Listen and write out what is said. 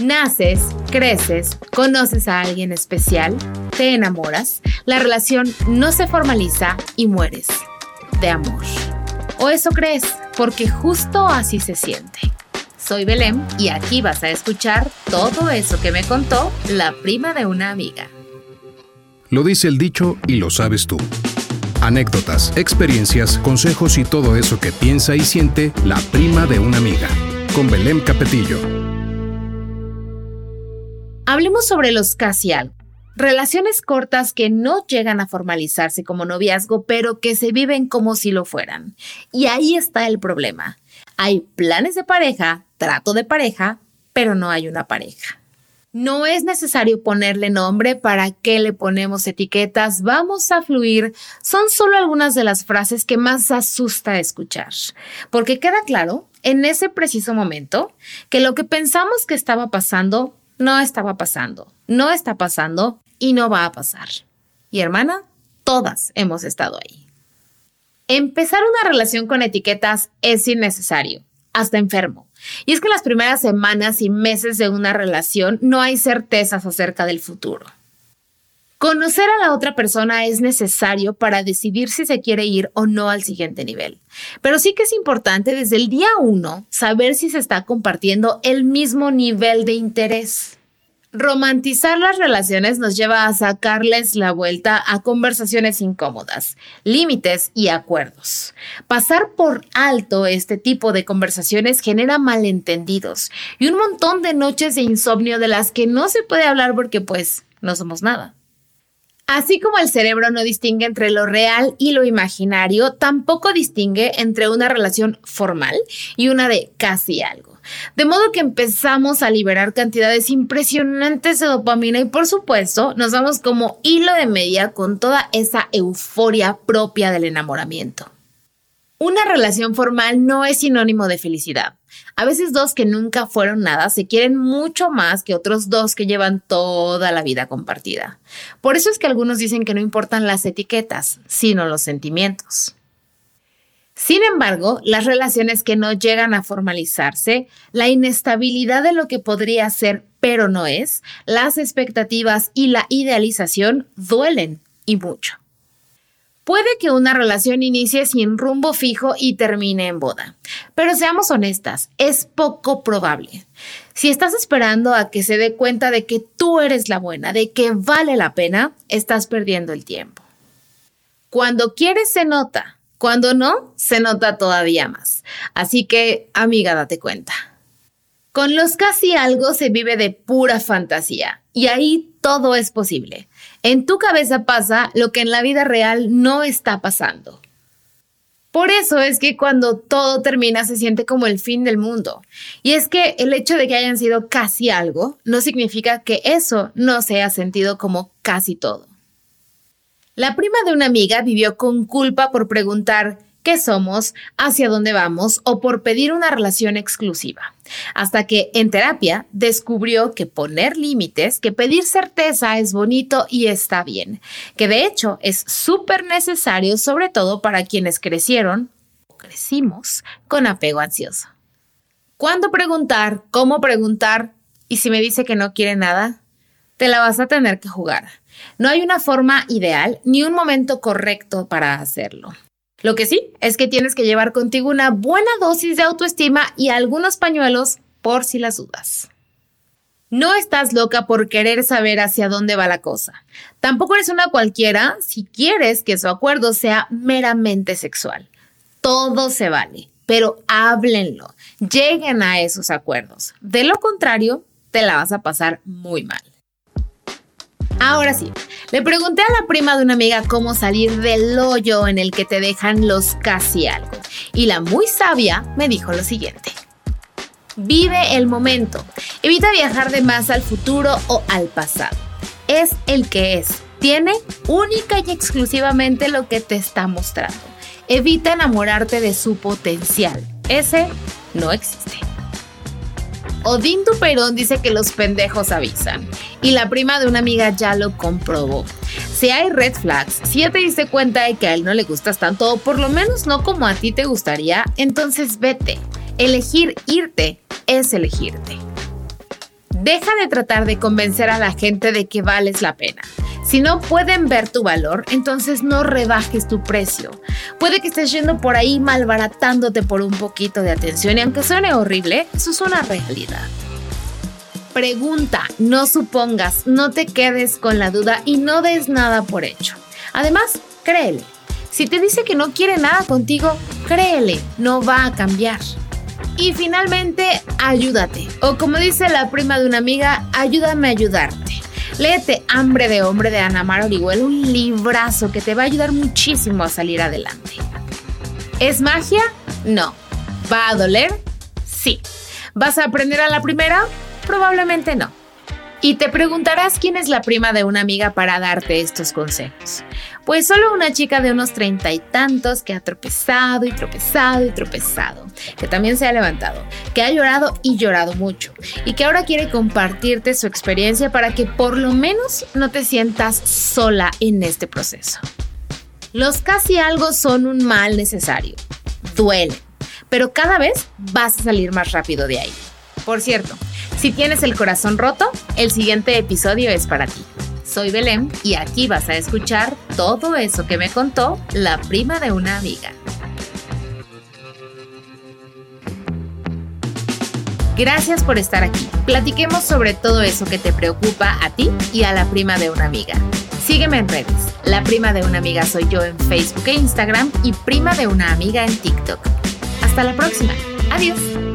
Naces, creces, conoces a alguien especial, te enamoras, la relación no se formaliza y mueres de amor. O eso crees, porque justo así se siente. Soy Belém y aquí vas a escuchar todo eso que me contó la prima de una amiga. Lo dice el dicho y lo sabes tú. Anécdotas, experiencias, consejos y todo eso que piensa y siente la prima de una amiga. Con Belém Capetillo. Hablemos sobre los casi algo. Relaciones cortas que no llegan a formalizarse como noviazgo, pero que se viven como si lo fueran. Y ahí está el problema. Hay planes de pareja, trato de pareja, pero no hay una pareja. No es necesario ponerle nombre, ¿para qué le ponemos etiquetas? Vamos a fluir. Son solo algunas de las frases que más asusta escuchar. Porque queda claro, en ese preciso momento, que lo que pensamos que estaba pasando no estaba pasando, no está pasando y no va a pasar. Y hermana, todas hemos estado ahí. Empezar una relación con etiquetas es innecesario, hasta enfermo. Y es que las primeras semanas y meses de una relación no hay certezas acerca del futuro. Conocer a la otra persona es necesario para decidir si se quiere ir o no al siguiente nivel. Pero sí que es importante desde el día uno saber si se está compartiendo el mismo nivel de interés. Romantizar las relaciones nos lleva a sacarles la vuelta a conversaciones incómodas, límites y acuerdos. Pasar por alto este tipo de conversaciones genera malentendidos y un montón de noches de insomnio de las que no se puede hablar porque pues no somos nada. Así como el cerebro no distingue entre lo real y lo imaginario, tampoco distingue entre una relación formal y una de casi algo. De modo que empezamos a liberar cantidades impresionantes de dopamina y por supuesto nos vamos como hilo de media con toda esa euforia propia del enamoramiento. Una relación formal no es sinónimo de felicidad. A veces dos que nunca fueron nada se quieren mucho más que otros dos que llevan toda la vida compartida. Por eso es que algunos dicen que no importan las etiquetas, sino los sentimientos. Sin embargo, las relaciones que no llegan a formalizarse, la inestabilidad de lo que podría ser pero no es, las expectativas y la idealización duelen y mucho. Puede que una relación inicie sin rumbo fijo y termine en boda, pero seamos honestas, es poco probable. Si estás esperando a que se dé cuenta de que tú eres la buena, de que vale la pena, estás perdiendo el tiempo. Cuando quieres se nota, cuando no, se nota todavía más. Así que, amiga, date cuenta. Con los casi algo se vive de pura fantasía y ahí todo es posible. En tu cabeza pasa lo que en la vida real no está pasando. Por eso es que cuando todo termina se siente como el fin del mundo. Y es que el hecho de que hayan sido casi algo no significa que eso no sea sentido como casi todo. La prima de una amiga vivió con culpa por preguntar qué somos, hacia dónde vamos o por pedir una relación exclusiva. Hasta que en terapia descubrió que poner límites, que pedir certeza es bonito y está bien, que de hecho es súper necesario sobre todo para quienes crecieron o crecimos con apego ansioso. ¿Cuándo preguntar? ¿Cómo preguntar? Y si me dice que no quiere nada, te la vas a tener que jugar. No hay una forma ideal ni un momento correcto para hacerlo. Lo que sí es que tienes que llevar contigo una buena dosis de autoestima y algunos pañuelos por si las dudas. No estás loca por querer saber hacia dónde va la cosa. Tampoco eres una cualquiera si quieres que su acuerdo sea meramente sexual. Todo se vale, pero háblenlo, lleguen a esos acuerdos. De lo contrario, te la vas a pasar muy mal. Ahora sí, le pregunté a la prima de una amiga cómo salir del hoyo en el que te dejan los casi algo. Y la muy sabia me dijo lo siguiente. Vive el momento. Evita viajar de más al futuro o al pasado. Es el que es. Tiene única y exclusivamente lo que te está mostrando. Evita enamorarte de su potencial. Ese no existe. Odín Duperón dice que los pendejos avisan. Y la prima de una amiga ya lo comprobó. Si hay red flags, si ya te diste cuenta de que a él no le gustas tanto, o por lo menos no como a ti te gustaría, entonces vete. Elegir irte es elegirte. Deja de tratar de convencer a la gente de que vales la pena. Si no pueden ver tu valor, entonces no rebajes tu precio. Puede que estés yendo por ahí malbaratándote por un poquito de atención y aunque suene horrible, eso es una realidad. Pregunta, no supongas, no te quedes con la duda y no des nada por hecho. Además, créele. Si te dice que no quiere nada contigo, créele, no va a cambiar. Y finalmente, ayúdate. O como dice la prima de una amiga, ayúdame a ayudarte. Léete Hambre de Hombre de Ana Mar Orihuela, un librazo que te va a ayudar muchísimo a salir adelante. ¿Es magia? No. ¿Va a doler? Sí. ¿Vas a aprender a la primera? Probablemente no. Y te preguntarás quién es la prima de una amiga para darte estos consejos. Pues solo una chica de unos treinta y tantos que ha tropezado y tropezado y tropezado, que también se ha levantado, que ha llorado y llorado mucho y que ahora quiere compartirte su experiencia para que por lo menos no te sientas sola en este proceso. Los casi algo son un mal necesario. Duele, pero cada vez vas a salir más rápido de ahí. Por cierto, si tienes el corazón roto, el siguiente episodio es para ti. Soy Belén y aquí vas a escuchar todo eso que me contó la prima de una amiga. Gracias por estar aquí. Platiquemos sobre todo eso que te preocupa a ti y a la prima de una amiga. Sígueme en redes. La prima de una amiga soy yo en Facebook e Instagram y prima de una amiga en TikTok. Hasta la próxima. Adiós.